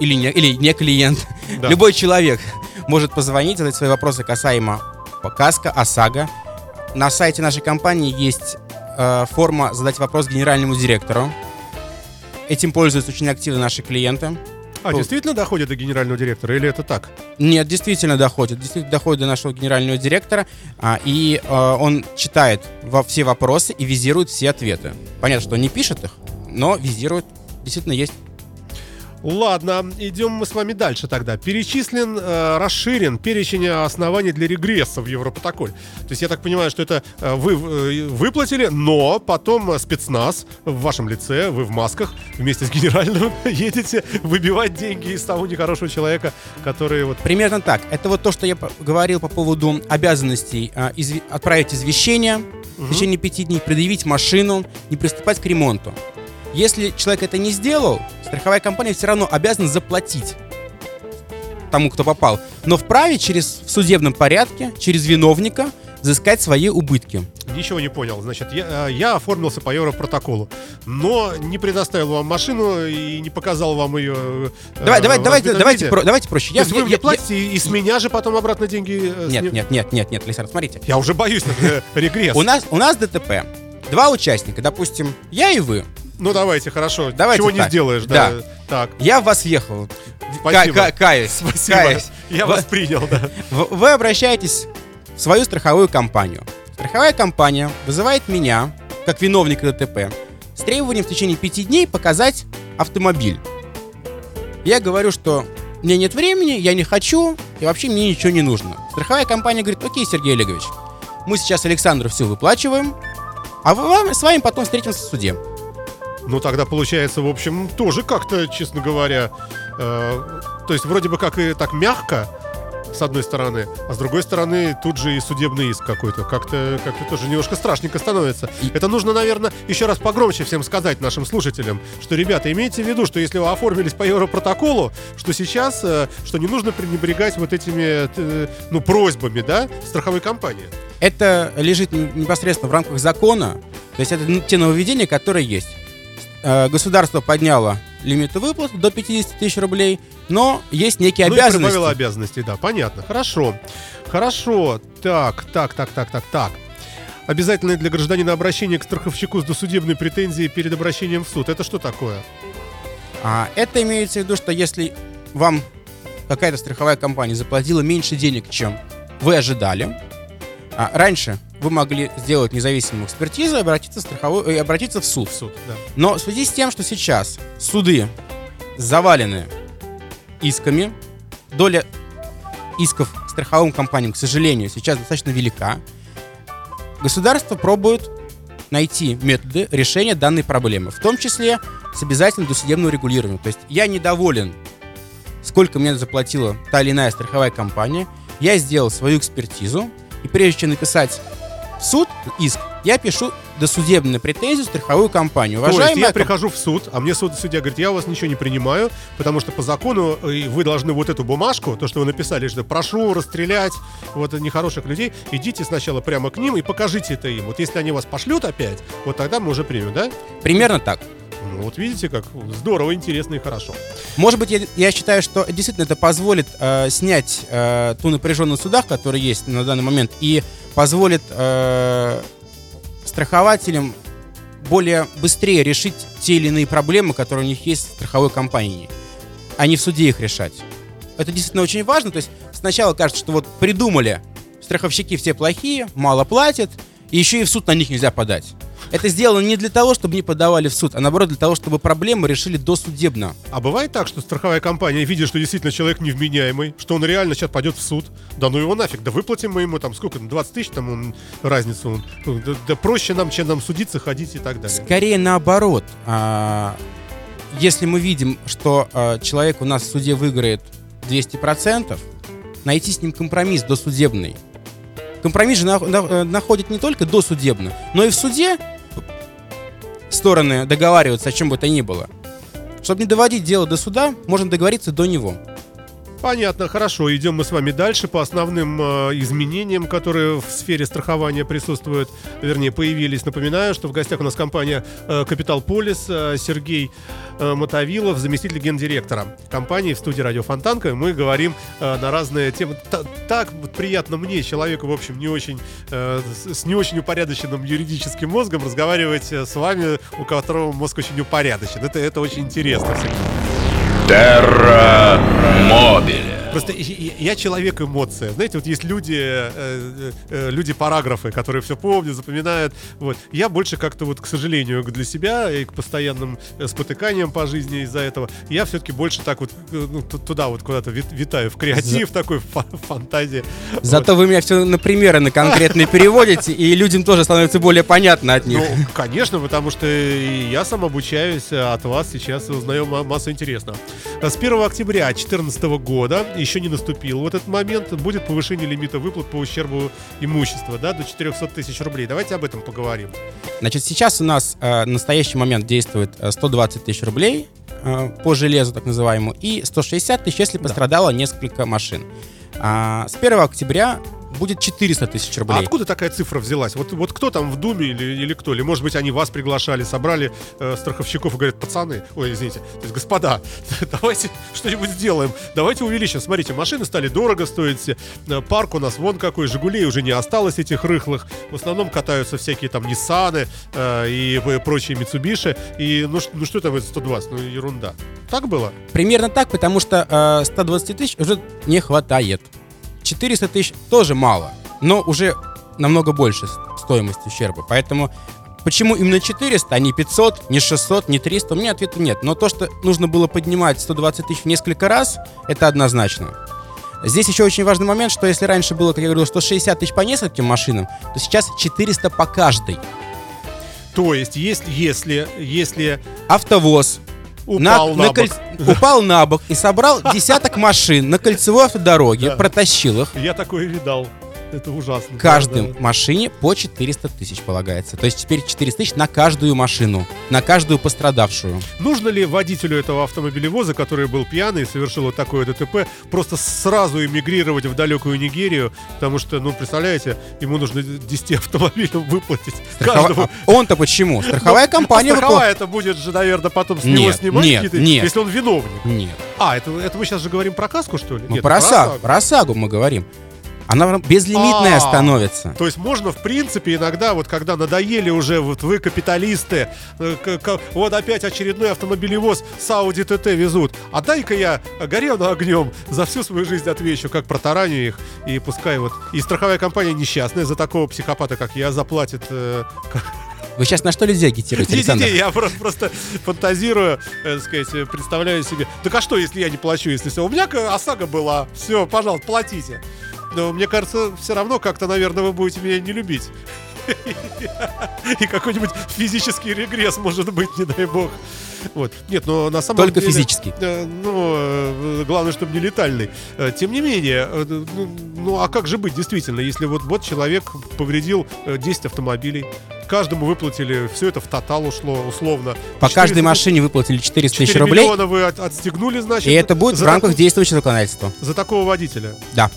или не, или не клиент, Да. любой человек может позвонить, задать свои вопросы касаемо Каска, ОСАГО. На сайте нашей компании есть э, форма задать вопрос генеральному директору. Этим пользуются очень активно наши клиенты. А, Тут. действительно доходит до генерального директора, или это так? Нет, действительно доходит. Действительно доходит до нашего генерального директора. а, и э, он читает во все вопросы и визирует все ответы. Понятно, что он не пишет их, но визирует. Действительно есть. Ладно, идем мы с вами дальше тогда. Перечислен, э, расширен перечень оснований для регресса в Европротоколе. То есть я так понимаю, что это э, вы э, выплатили, но потом э, спецназ в вашем лице, вы в масках вместе с генеральным едете выбивать деньги из того нехорошего человека, который вот... Примерно так. Это вот то, что я говорил по поводу обязанностей а, изв- отправить извещение в течение пяти дней, предъявить машину, не приступать к ремонту. Если человек это не сделал, страховая компания все равно обязана заплатить тому, кто попал, но вправе через в судебном порядке, через виновника, взыскать свои убытки. Ничего не понял. Значит, я, э, я оформился по Европротоколу, но не предоставил вам машину и не показал вам ее... э, Давай, давай, в давайте, давайте, про- давайте проще. То есть вы мне платите, и, и с меня же потом обратно деньги... э, Нет, сни- нет, нет, нет, нет, Александр, смотрите. Я уже боюсь, э, регресс. У нас, у нас ДТП. Два участника, допустим, я и вы. Ну давайте, хорошо. Давайте Чего не так. сделаешь, да. Так, Я в вас въехал. Спасибо. Ка- каюсь. спасибо. каюсь. Я Вы- вас принял, да. Вы обращаетесь в свою страховую компанию. Страховая компания вызывает меня, как виновника ДТП, с требованием в течение пяти дней показать автомобиль. Я говорю, что мне нет времени, я не хочу, и вообще мне ничего не нужно. Страховая компания говорит, окей, Сергей Олегович, мы сейчас Александру все выплачиваем, а вы, вам- с вами потом встретимся в суде. Ну тогда получается, в общем, тоже как-то, честно говоря, э, то есть вроде бы как и так мягко, с одной стороны, а с другой стороны тут же и судебный иск какой-то. Как-то как тоже немножко страшненько становится. Это нужно, наверное, еще раз погромче всем сказать нашим слушателям, что, ребята, имейте в виду, что если вы оформились по Европротоколу, что сейчас, э, что не нужно пренебрегать вот этими, э, ну, просьбами, да, страховой компании. Это лежит непосредственно в рамках закона, то есть это те нововведения, которые есть. Э, Государство подняло лимиты выплат до 50 тысяч рублей, но есть некие Ну обязанности. прибавила обязанности, да, понятно. Хорошо. Хорошо. Так, так, так, так, так, так. Обязательное для гражданина обращение к страховщику с досудебной претензией перед обращением в суд. Это что такое? А это имеется в виду, что если вам какая-то страховая компания заплатила меньше денег, чем вы ожидали, а раньше вы могли сделать независимую экспертизу и обратиться, в страховую, и обратиться в суд. В суд, да. Но в связи с тем, что сейчас суды завалены исками, доля исков страховым компаниям, к сожалению, сейчас достаточно велика, государство пробует найти методы решения данной проблемы, в том числе с обязательным досудебным регулированием. То есть я недоволен, сколько мне заплатила та или иная страховая компания, я сделал свою экспертизу, и прежде чем написать в суд иск, я пишу досудебную претензию в страховую компанию. То есть Уважаемая я прихожу в суд, а мне суд, судья говорит, я у вас ничего не принимаю, потому что по закону э, вы должны вот эту бумажку, то, что вы написали, что прошу расстрелять вот нехороших людей, идите сначала прямо к ним и покажите это им. Вот если они вас пошлют опять, вот тогда мы уже примем, да? Примерно так. Ну, вот видите, как здорово, интересно и хорошо. Может быть, я, я считаю, что действительно это позволит э, снять э, ту напряженность в судах, которая есть на данный момент, и позволит э, страхователям более быстрее решить те или иные проблемы, которые у них есть в страховой компании, а не в суде их решать. это действительно очень важно. То есть сначала кажется, что вот придумали, страховщики все плохие, мало платят, и еще и в суд на них нельзя подать. Это сделано не для того, чтобы не подавали в суд, а наоборот для того, чтобы проблему решили досудебно. А бывает так, что страховая компания видит, что действительно человек невменяемый, что он реально сейчас пойдет в суд. Да ну его нафиг, да выплатим мы ему там сколько, 20 тысяч там он, разницу. Он, да, да проще нам, чем нам судиться, ходить и так далее. Скорее наоборот. А, если мы видим, что а, человек у нас в суде выиграет 200%, найти с ним компромисс досудебный. Компромисс же на- на- находит не только досудебно, но и в суде стороны договариваются о чем бы то ни было. Чтобы не доводить дело до суда, можно договориться до него. Понятно, хорошо. Идем мы с вами дальше по основным э, изменениям, которые в сфере страхования присутствуют, вернее, появились. Напоминаю, что в гостях у нас компания э, Капитал Полис, э, Сергей э, Мотовилов, заместитель гендиректора компании в студии Радио Фонтанка. Мы говорим э, на разные темы. Та- так вот приятно мне, человеку, в общем, не очень, э, с с не очень упорядоченным юридическим мозгом, разговаривать э, с вами, у которого мозг очень упорядочен. Это, это очень интересно всегда. Терра Мобиле. Просто я- человек эмоция. Знаете, вот есть люди, э, э, э, люди параграфы, которые все помнят, запоминают. Вот. Я больше как-то вот, к сожалению, для себя и к постоянным э, спотыканиям по жизни из-за этого, я все-таки больше так вот э, ну, ту- туда вот куда-то вит- витаю, в креатив такой, в фа- фантазии. Зато вы меня все на примеры на конкретные переводите, и людям тоже становится более понятно от них. Ну, конечно, потому что и я сам обучаюсь а от вас сейчас и узнаю ма- массу интересного. С 1 октября 2014 года, еще не наступил вот этот момент, будет повышение лимита выплат по ущербу имущества, да, до 400 тысяч рублей. Давайте об этом поговорим. Значит, сейчас у нас э, в настоящий момент действует э, 120 тысяч рублей э, по железу, так называемому, и 160 тысяч, если пострадало несколько машин. А, с 1 октября будет 400 тысяч А рублей. откуда такая цифра взялась? Вот, вот кто там в Думе или, или кто? Или, может быть, они вас приглашали, собрали э, страховщиков и говорят, пацаны, ой, извините, то есть, господа, давайте что-нибудь сделаем. Давайте увеличим. Смотрите, машины стали дорого стоить. Э, Парк у нас вон какой, Жигулей уже не осталось этих рыхлых. В основном катаются всякие там Ниссаны э, и э, прочие Митсубиши. И ну, ну что там это 120? Ну ерунда. Так было? Примерно так, потому что э, 120 тысяч уже не хватает. 400 тысяч тоже мало, но уже намного больше стоимость ущерба. Поэтому почему именно 400, а не 500, не 600, не 300, у меня ответа нет. Но то, что нужно было поднимать 120 тысяч в несколько раз, это однозначно. Здесь еще очень важный момент, что если раньше было, как я говорил, 160 тысяч по нескольким машинам, то сейчас 400 по каждой. То есть, если, если, если Автовоз упал на, бок, кольц- упал на бок и собрал десяток машин на кольцевой автодороге, протащил их. я такое видал. Это ужасно. Каждой Да, да. машине по 400 тысяч полагается. То есть теперь 400 тысяч на каждую машину, на каждую пострадавшую. Нужно ли водителю этого автомобилевоза, который был пьяный и совершил вот такое ДТП, просто сразу эмигрировать в далекую Нигерию? Потому что, ну, представляете, ему нужно 10 автомобилям выплатить. Страхова- Каждому. А Он-то почему? Страховая Ну, компания а страховая это будет же, наверное, потом с него снимать нет, какие-то, нет. если он виновник. Нет. А, это, это мы сейчас же говорим про каску, что ли? Мы Нет, про ОСАГО, ОСАГО. про ОСАГО мы говорим. Она безлимитная А. становится. То есть можно, в принципе, иногда, вот когда надоели уже, вот вы капиталисты, э, к- к- вот опять очередной автомобилевоз с Audi TT везут, а дай-ка я горел огнем за всю свою жизнь отвечу, как протараню их, и пускай вот... И страховая компания несчастная за такого психопата, как я, заплатит... э, Вы сейчас на что людей агитируете, Александр? Не-не-не, я просто, просто фантазирую, э, так сказать, э, представляю себе. Так а что, если я не плачу, если все? У меня ОСАГО была, все, пожалуйста, платите. Но мне кажется, все равно как-то, наверное, вы будете меня не любить. И какой-нибудь физический регресс, может быть, не дай бог. Вот. Нет, но на самом Только деле... физический. э, Ну, э, главное, чтобы не летальный. Э, Тем не менее, э, ну, ну, а как же быть, действительно, если вот, вот человек повредил э, 10 автомобилей, каждому выплатили, все это в тотал ушло, условно. По 400 каждой машине выплатили 400 тысяч 4 рублей, миллиона вы от- отстегнули, значит. и это будет в рамках действующего законодательства. За такого водителя. Да.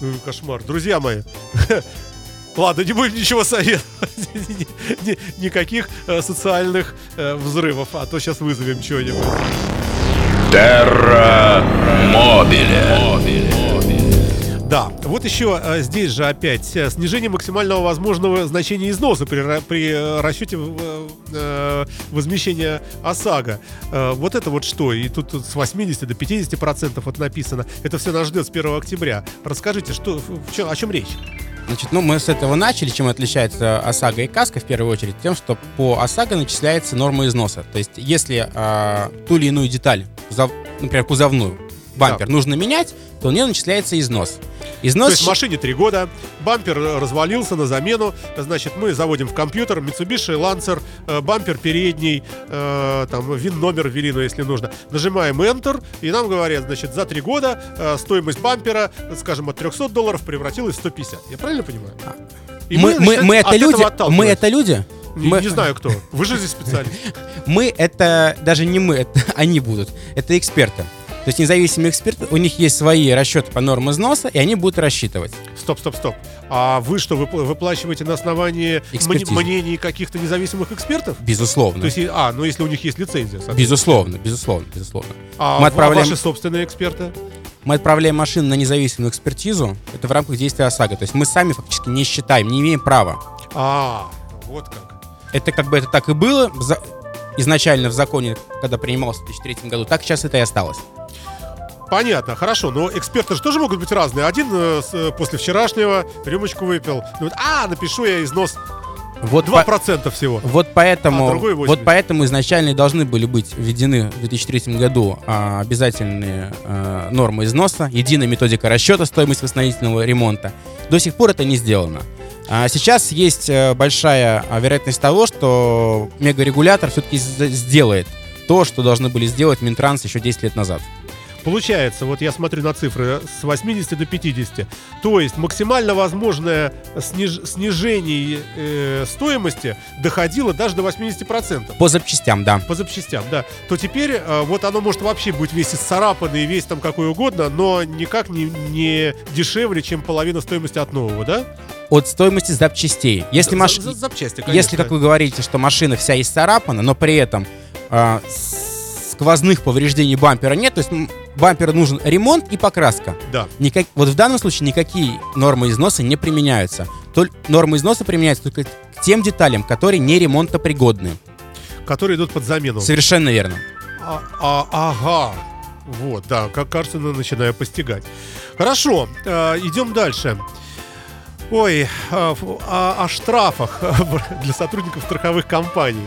Ну, кошмар. Друзья мои, ладно, не будем ничего советовать. Ни- ни- Никаких э, социальных э, взрывов, а то сейчас вызовем что-нибудь. Терра Мобиле. Да, Вот еще э, здесь же опять э, снижение максимального возможного значения износа при, при э, расчете э, э, возмещения ОСАГО. Э, вот это вот что? И тут, тут с 80 до 50 процентов вот написано. Это все нас ждет с 1 октября. Расскажите, что, в о чем речь? Значит, ну мы с этого начали. Чем отличается ОСАГО и КАСКО в первую очередь? Тем, что по ОСАГО начисляется норма износа. То есть, если а, ту или иную деталь, кузов- например, кузовную, бампер, Да. нужно менять, то у нее начисляется износ. То Износ есть машине 3 года, бампер развалился на замену, значит, мы заводим в компьютер Mitsubishi Lancer, э, бампер передний, э, там, вин номер ввели, ну, если нужно. Нажимаем Enter, и нам говорят, значит, за 3 года э, стоимость бампера, скажем, от 300 долларов превратилась в 150. Я правильно понимаю? И мы, мы, начинаем мы это люди, мы это люди. Не, мы, не знаю кто. Вы же здесь специалист. Мы это даже не мы, это они будут. Это эксперты. То есть независимые эксперты, у них есть свои расчеты по нормам износа, и они будут рассчитывать. Стоп, стоп, стоп. А вы что, выпла- выплачиваете на основании Экспертизы. мнений каких-то независимых экспертов? Безусловно. То есть, а, ну если у них есть лицензия. Безусловно, безусловно, безусловно. А мы отправляем- ваши собственные эксперты? Мы отправляем машину на независимую экспертизу. Это в рамках действия ОСАГО. То есть мы сами фактически не считаем, не имеем права. А, вот как. Это как бы это так и было изначально в законе, когда принимался в 2003 году, так сейчас это и осталось. Понятно, хорошо, но эксперты же тоже могут быть разные. Один э, э, после вчерашнего рюмочку выпил. Думает, а, напишу я износ Вот, 2% по- всего. вот поэтому, А другой 80. вот поэтому изначально должны были быть введены в 2003 году а, обязательные а, нормы износа, единая методика расчета стоимости восстановительного ремонта. До сих пор это не сделано. А сейчас есть э, большая а, вероятность того, что мегарегулятор все-таки сделает то, что должны были сделать Минтранс еще 10 лет назад. Получается, вот я смотрю на цифры, с 80 до 50. То есть максимально возможное сниж- снижение э, стоимости доходило даже до 80%. По запчастям, да. По запчастям, да. То теперь э, вот оно может вообще быть весь исцарапанный, весь там какой угодно, но никак не, не дешевле, чем половина стоимости от нового, да? От стоимости запчастей. Если, маш... за- запчасти, конечно. Если, как вы говорите, что машина вся исцарапана, но при этом а, сквозных повреждений бампера нет, то есть м, бамперу нужен ремонт и покраска. Да. Никак... Вот в данном случае никакие нормы износа не применяются. Толь... Нормы износа применяются только к тем деталям, которые не ремонтопригодны. Которые идут под замену. Совершенно верно. А, а- ага. Вот, да, как кажется, начинаю постигать. Хорошо, э, идем дальше. Ой, а, ф- а- о штрафах для сотрудников страховых компаний.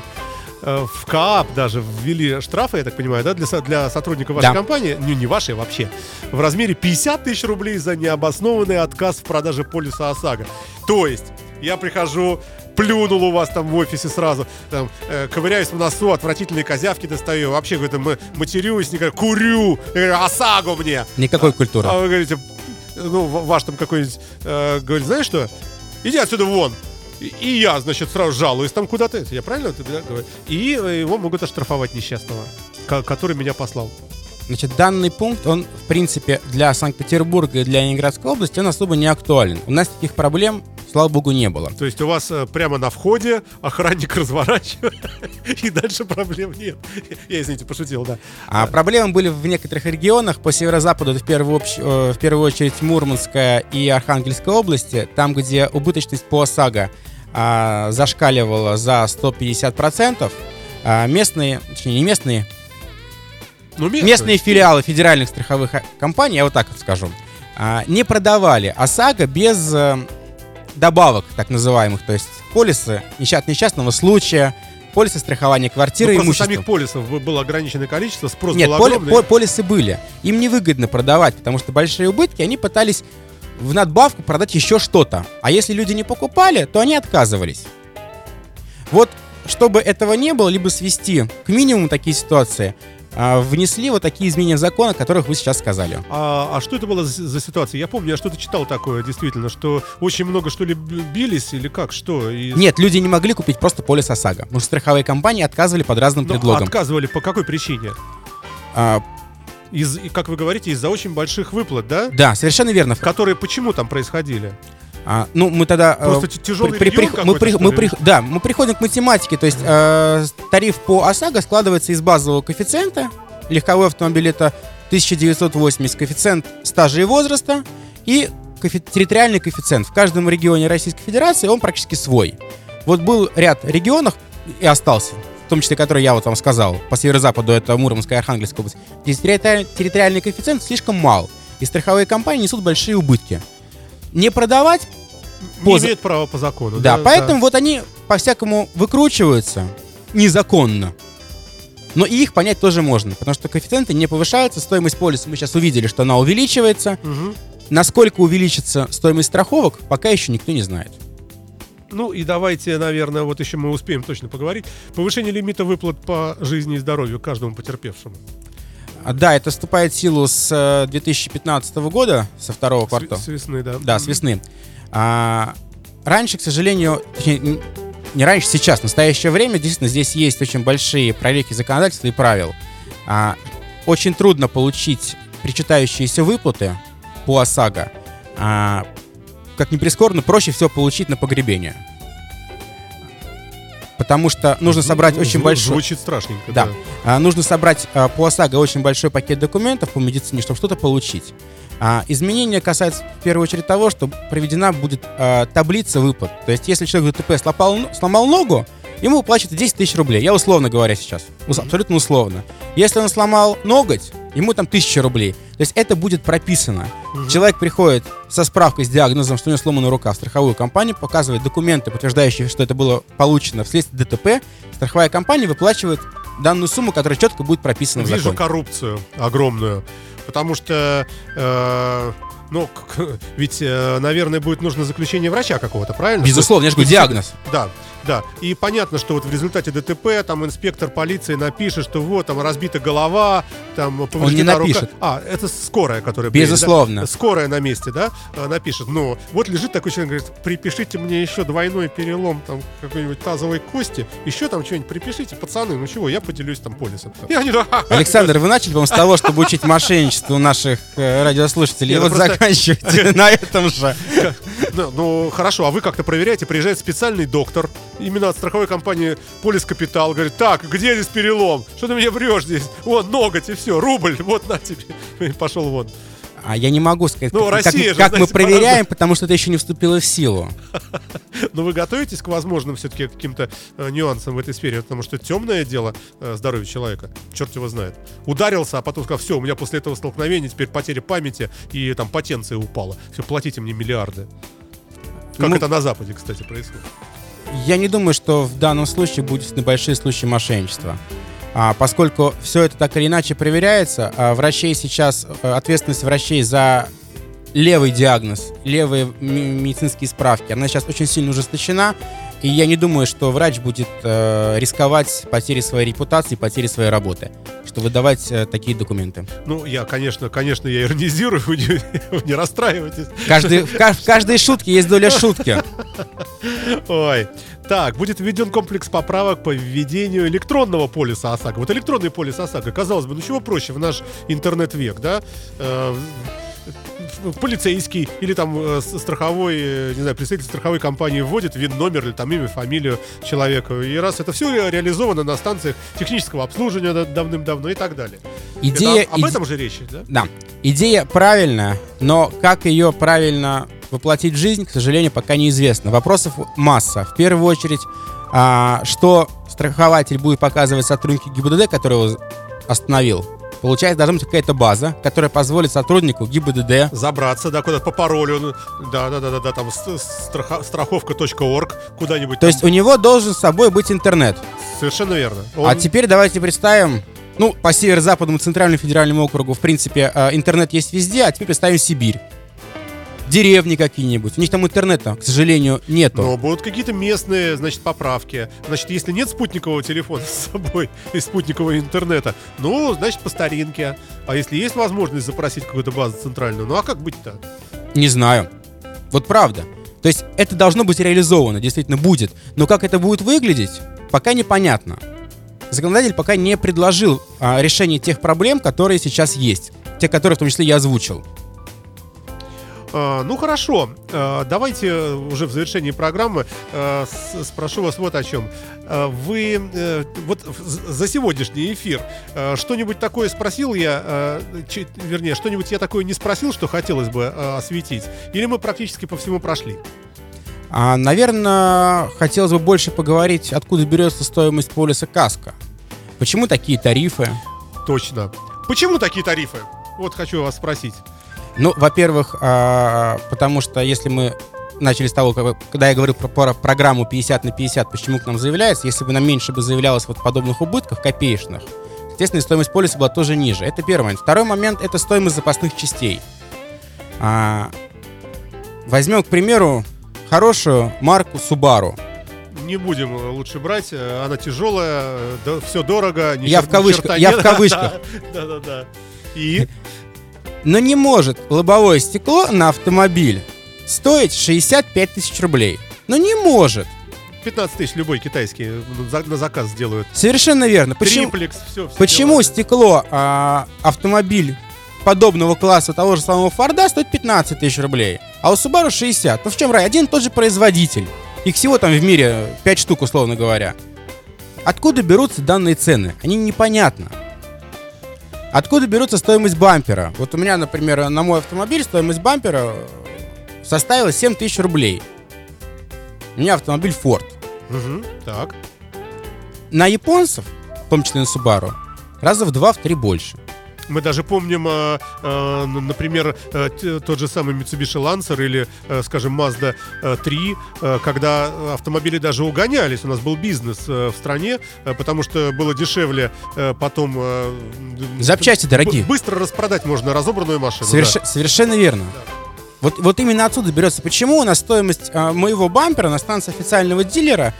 Э, В КААП даже ввели штрафы, я так понимаю, да, для, для сотрудников вашей Да. компании, ну не вашей вообще, в размере 50 тысяч рублей за необоснованный отказ в продаже полиса ОСАГО. То есть, я прихожу, плюнул у вас там в офисе сразу, там, э, ковыряюсь в носу, отвратительные козявки достаю, вообще какой-то ма- матерюсь, не говорю, курю, говорю, ОСАГО мне! Никакой культуры. А вы говорите, ну, ва- ваш там какой-нибудь, э, говорит, знаешь что, иди отсюда вон. И, я, значит, сразу жалуюсь там куда-то. Я правильно это говорю? И э, его могут оштрафовать несчастного, ко- который меня послал. Значит, данный пункт, он, в принципе, для Санкт-Петербурга и для Ленинградской области, он особо не актуален. У нас таких проблем, слава богу, не было. То есть у вас э, прямо на входе охранник разворачивает, и дальше проблем нет. Я, извините, пошутил, да. А проблемы были в некоторых регионах. По северо-западу, в первую, общ- э, в первую очередь Мурманская и Архангельская области, там, где убыточность по ОСАГО а, зашкаливала за 150%, а, местные, точнее, не местные, Ну, местные. местные филиалы федеральных страховых а, компаний, я вот так вот скажу, а, не продавали ОСАГО без э, добавок, так называемых, то есть полисы несчастного случая, полисы страхования квартиры, Ну, имущества. самих полисов бы- было ограниченное количество, спрос Нет, был поли- огромный. по- полисы были. Им невыгодно продавать, потому что большие убытки, они пытались в надбавку продать еще что-то. А если люди не покупали, то они отказывались. Вот, чтобы этого не было, либо свести к минимуму такие ситуации, внесли вот такие изменения в закон, о которых вы сейчас сказали. А, а что это было за, за ситуация? Я помню, я что-то читал такое, действительно, что очень много что ли бились или как, что? И, Нет, люди не могли купить просто полис ОСАГО. потому что страховые компании отказывали под разным ну, предлогом. отказывали по какой причине? А, Из, как вы говорите, из-за очень больших выплат, да? да, совершенно верно. Которые почему там происходили? А, ну, мы тогда... э, Просто т- тяжелый при- при- мы, при- мы при- да, мы приходим к математике, то есть э, тариф по ОСАГО складывается из базового коэффициента. Легковой автомобиль это 1980, коэффициент стажа и возраста. И коэффи- территориальный коэффициент. В каждом регионе Российской Федерации он практически свой. Вот был ряд регионов и остался, в том числе, который я вот вам сказал, по северо-западу это Муромская и Архангельская область, территориаль- территориальный коэффициент слишком мал, и страховые компании несут большие убытки. Не продавать, Не поза- имеет права по закону. да, поэтому вот они по-всякому выкручиваются незаконно. Но и их понять тоже можно, потому что коэффициенты не повышаются, стоимость полиса мы сейчас увидели, что она увеличивается. Мгм. Насколько увеличится стоимость страховок, пока еще никто не знает. Ну и давайте, наверное, вот еще мы успеем точно поговорить. Повышение лимита выплат по жизни и здоровью каждому потерпевшему. Да, это вступает в силу с э, 2015 года, со второго квартала. С весны, да. Да, с весны. А, раньше, к сожалению, точнее, не раньше, сейчас, в настоящее время, действительно, здесь есть очень большие прорехи законодательства и правил. А, очень трудно получить причитающиеся выплаты по ОСАГО. А, как ни прискорбно, проще всего получить на погребение. Потому что нужно собрать Зву- очень зву- большой... Звучит страшненько, Да. да. А, нужно собрать а, по ОСАГО очень большой пакет документов по медицине, чтобы что-то получить. А, изменения касаются в первую очередь того, что проведена будет а, таблица выплат. То есть, если человек в ДТП сломал, сломал ногу, ему выплачивают 10 тысяч рублей. Я условно говоря сейчас. Абсолютно условно. Если он сломал ноготь, ему там 1000 рублей. То есть это будет прописано. Человек приходит со справкой с диагнозом, что у него сломана рука в страховую компанию, показывает документы, подтверждающие, что это было получено вследствие ДТП. Страховая компания выплачивает данную сумму, которая четко будет прописана в Вижу законе. коррупцию огромную. Потому что, э, ну, ведь, э, наверное, будет нужно заключение врача какого-то, правильно? Безусловно, я же говорю, диагноз. Да, да. И понятно, что вот в результате ДТП там инспектор полиции напишет, что вот там разбита голова, там повреждена рука. напишет. А, это скорая, которая приедет, да? Безусловно. Скорая на месте, да, э, напишет. Но вот лежит такой человек, говорит, припишите мне еще двойной перелом там какой-нибудь тазовой кости, еще там что-нибудь припишите, пацаны, ну чего, я поделюсь там полисом. И они, Александр, вы начали, по-моему, с того, чтобы учить мошенничеству наших э, радиослушателей. И Не, ну вот просто- заканчивайте на этом же. Ну, ну, хорошо, а вы как-то проверяете, приезжает специальный доктор, именно от страховой компании Полис Капитал, говорит, так, где здесь перелом? Что ты мне врешь здесь? Вон, ноготь и все, рубль, вот на тебе. И Пошел вон. А я не могу сказать, Ну, как, Россия как- же, как мы знаете, проверяем, по-разному. потому что это еще не вступило в силу. Но вы готовитесь к возможным все-таки каким-то э, нюансам в этой сфере, потому что темное дело э, здоровья человека, черт его знает. Ударился, а потом сказал, все, у меня после этого столкновения теперь потеря памяти и там потенция упала. Все, платите мне миллиарды. Как Ну, это на Западе, кстати, происходит. Я не думаю, что в данном случае будет небольшие случаи мошенничества. А, поскольку все это так или иначе проверяется, а врачей сейчас, э, ответственность врачей за левый диагноз, левые медицинские справки, она сейчас очень сильно ужесточена, и я не думаю, что врач будет э, рисковать потерей своей репутации, потерей своей работы, что выдавать э, такие документы. Ну, я, конечно, конечно, я иронизирую, вы не, вы не расстраивайтесь. Каждый, в, в каждой шутке есть доля шутки. Ой. Так, будет введен комплекс поправок по введению электронного полиса ОСАГО. Вот электронный полис ОСАГО, казалось бы, ну чего проще в наш интернет-век, да? Полицейский или там э, страховой, э, не знаю, представитель страховой компании вводит вин номер или там имя, фамилию человека. И раз это все реализовано на станциях технического обслуживания да- давным-давно и так далее. Идея, Это об иде- этом же речь, да? Да, идея правильная, но как ее правильно воплотить в жизнь, к сожалению, пока неизвестно. Вопросов масса. В первую очередь, а, что страхователь будет показывать сотруднику ГИБДД, который его остановил. Получается, должна быть какая-то база, которая позволит сотруднику ГИБДД Забраться, да, куда-то по паролю, ну, да, да, да, да, да, там страха- страховка.орг, куда-нибудь. То есть у него должен с собой быть интернет. Совершенно верно. А Он- теперь давайте представим, ну, по северо-западному центральному федеральному округу, в принципе, э, интернет есть везде, а теперь представим Сибирь. Деревни какие-нибудь. У них там интернета, к сожалению, нету. Но будут какие-то местные, значит, поправки. Значит, если нет спутникового телефона с собой и спутникового интернета, ну, значит, по старинке. А если есть возможность запросить какую-то базу центральную, ну а как быть-то? Не знаю. Вот правда. То есть это должно быть реализовано, действительно будет. Но как это будет выглядеть, пока непонятно. Законодатель пока не предложил а, решение тех проблем, которые сейчас есть. Те, которые в том числе я озвучил. А, ну хорошо, а, давайте уже в завершении программы а, спрошу вас вот о чем. Вы э, вот за сегодняшний эфир что-нибудь такое спросил я, вернее, что-нибудь я такое не спросил, что хотелось бы осветить? Или мы практически по всему прошли? А, наверное, хотелось бы больше поговорить, откуда берется стоимость полиса каска. Почему такие тарифы? Точно. Почему такие тарифы? Вот хочу вас спросить. Ну, во-первых, а, потому что если мы начали с того, как- когда я говорил про, про программу 50 на 50, почему к нам заявляется, если бы нам меньше бы заявлялось вот подобных убытков, копеечных, естественно, стоимость полиса была тоже ниже. Это первый момент. Второй момент — это стоимость запасных частей. А, возьмем, к примеру, хорошую марку Subaru. Не будем лучше брать, она тяжелая, все дорого. ни Я чер- в кавычках, я нет. в кавычках. Да, да, да. И Но не может лобовое стекло на автомобиль стоить 65 тысяч рублей. Ну не может. 15 тысяч любой китайский на заказ сделают. Совершенно верно. Почему, Триплекс, все. почему стекло а, автомобиль подобного класса того же самого Форда стоит 15 тысяч рублей, а у Subaru 60? Ну в чем рай? Один и тот же производитель. Их всего там в мире 5 штук, условно говоря. Откуда берутся данные цены? Они непонятны. Откуда берется стоимость бампера? Вот у меня, например, на мой автомобиль стоимость бампера э, составила 7 тысяч рублей. У меня автомобиль Ford. Так. На японцев, в том числе на Subaru, раза в два, в три больше. Мы даже помним, э, э, например, э, тот же самый Mitsubishi Lancer или, э, скажем, Mazda э, 3, э, когда автомобили даже угонялись. У нас был бизнес э, в стране, э, потому что было дешевле э, потом... э, Запчасти дорогие. Быстро распродать можно разобранную машину. Соверш- Совершенно верно. Вот, вот именно отсюда берется. Почему у нас стоимость а, моего бампера на станции официального дилера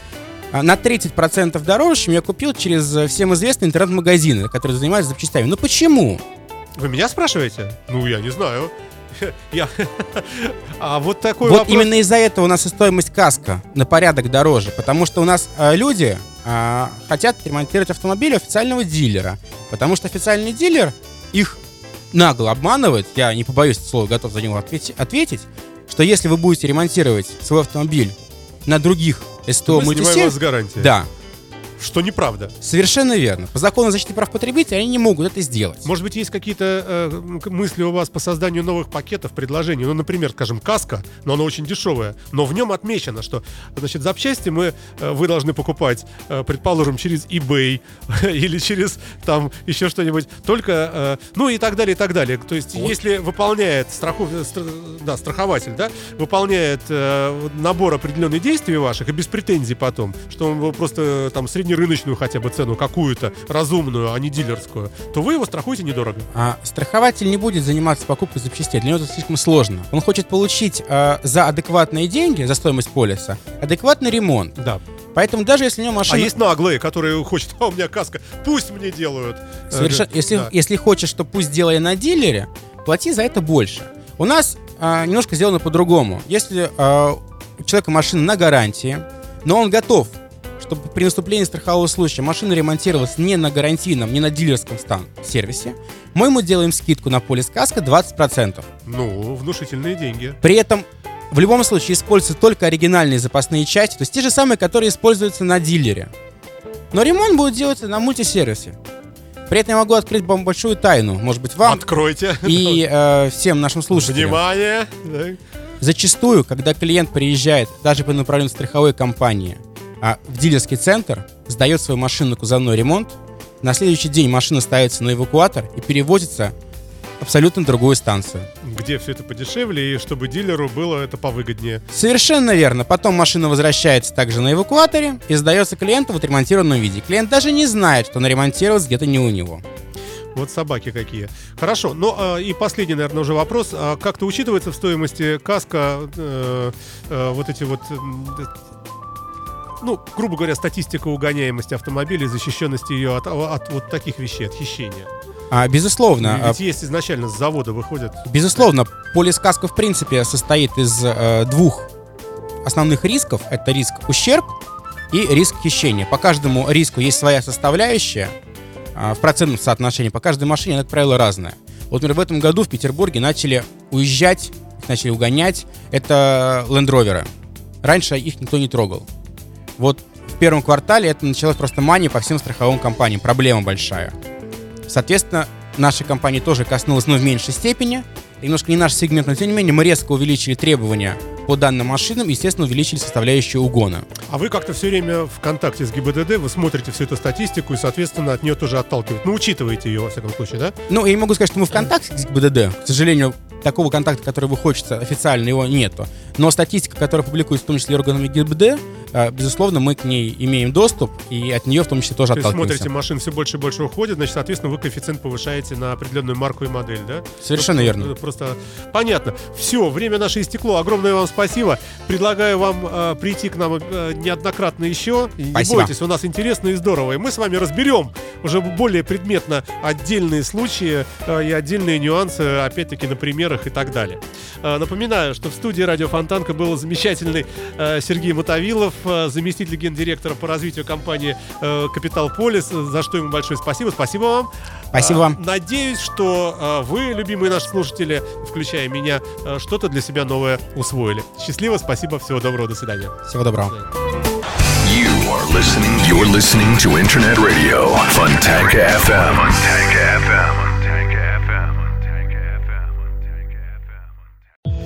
на 30% дороже, чем я купил через а, всем известные интернет-магазины, которые занимаются запчастями. Ну почему? Вы меня спрашиваете? Ну, я не знаю. Я... А вот такой вот вопрос... именно из-за этого у нас и стоимость каска на порядок дороже. Потому что у нас а, люди а, хотят ремонтировать автомобиль официального дилера. Потому что официальный дилер их нагло обманывает, я не побоюсь этого слова, готов за него ответи- ответить, что если вы будете ремонтировать свой автомобиль на других СТО Мы снимаем мультисервисах, вас с гарантией. да, Что неправда. совершенно верно. По закону о защите прав потребителя они не могут это сделать. Может быть, есть какие-то э, мысли у вас по созданию новых пакетов, предложений? Ну, например, скажем, каска, но она очень дешевая, но в нем отмечено, что, значит, запчасти мы, э, вы должны покупать, э, предположим, через eBay или через там еще что-нибудь, только, э, ну и так далее, и так далее. То есть, если выполняет страхов... э, стра- да, страхователь, да, выполняет э, набор определенных действий ваших и без претензий потом, что он просто э, там среднерыночную хотя бы цену какую-то разумную, а не дилерскую, то вы его страхуете недорого. А страхователь не будет заниматься покупкой запчастей. Для него это слишком сложно. Он хочет получить а, за адекватные деньги, за стоимость полиса, адекватный ремонт. Да. Поэтому даже если у него машина... А есть наглые, которые хочет, а у меня каска, пусть мне делают. Совершенно, Э, если, да. если хочешь, что пусть делай на дилере, плати за это больше. У нас а, немножко сделано по-другому. Если а, у человека машина на гарантии, но он готов, чтобы при наступлении страхового случая машина ремонтировалась не на гарантийном, не на дилерском стан сервисе, мы ему делаем скидку на полис каска 20%. Ну, внушительные деньги. При этом в любом случае используются только оригинальные запасные части, то есть те же самые, которые используются на дилере. Но ремонт будет делаться на мультисервисе. При этом я могу открыть вам большую тайну, может быть, вам Откройте. и э, всем нашим слушателям. Внимание. Зачастую, когда клиент приезжает даже по направлению страховой компании а, в дилерский центр, сдает свою машину на кузовной ремонт, на следующий день машина ставится на эвакуатор и перевозится абсолютно другую станцию. Где все это подешевле, и чтобы дилеру было это повыгоднее. Совершенно верно. Потом машина возвращается также на эвакуаторе и сдается клиенту в отремонтированном виде. Клиент даже не знает, что она ремонтировалась где-то не у него. Вот собаки какие. Хорошо. Ну а, и последний, наверное, уже вопрос. А как-то учитывается в стоимости каска э, э, вот эти вот... ну, грубо говоря, статистика угоняемости автомобиля и защищенности ее от, от вот таких вещей, от хищения. А, безусловно, а, Ведь есть изначально с завода выходят. безусловно, полис каска в принципе состоит из э, двух основных рисков. Это риск ущерб и риск хищения. По каждому риску есть своя составляющая а, в процентном соотношении. По каждой машине она, как правило, разная. Вот, например, в этом году в Петербурге начали уезжать, начали угонять, это Land Rover. Раньше их никто не трогал. Вот в первом квартале это началась просто мания по всем страховым компаниям, проблема большая. Соответственно, нашей компании тоже коснулась, но в меньшей степени. Немножко не наш сегмент, но тем не менее мы резко увеличили требования по данным машинам, естественно, увеличили составляющую угона. А вы как-то все время в контакте с ГИБДД, вы смотрите всю эту статистику и, соответственно, от нее тоже отталкиваете. Ну, учитываете ее, во всяком случае, да? Ну, я не могу сказать, что мы в контакте с ГИБДД. К сожалению, такого контакта, который вы хочется официально, его нету. Но статистика, которая публикуется в том числе органами ГИБДД, безусловно, мы к ней имеем доступ, и от нее в том числе тоже То отталкиваемся. смотрите, машин все больше и больше уходит, значит, соответственно, вы коэффициент повышаете на определенную марку и модель, да? Совершенно Ну, верно. Просто понятно. Все, время наше истекло. Огромное вам спасибо. Предлагаю вам э, прийти к нам э, неоднократно еще. И Не Спасибо. бойтесь, у нас интересно и здорово. И мы с вами разберем уже более предметно отдельные случаи э, и отдельные нюансы, опять-таки, на примерах и так далее. Э, напоминаю, что в студии Радио Фонтанка был замечательный э, Сергей Мотовилов, заместитель гендиректора по развитию компании э, Капитал Полис, за что ему большое спасибо. Спасибо вам. Спасибо вам. Надеюсь, что вы, любимые наши слушатели, включая меня, что-то для себя новое усвоили. Счастливо, спасибо, всего доброго, до свидания. Всего доброго. You are listening. You're listening to Internet Radio Fontanka FM. Fontanka FM.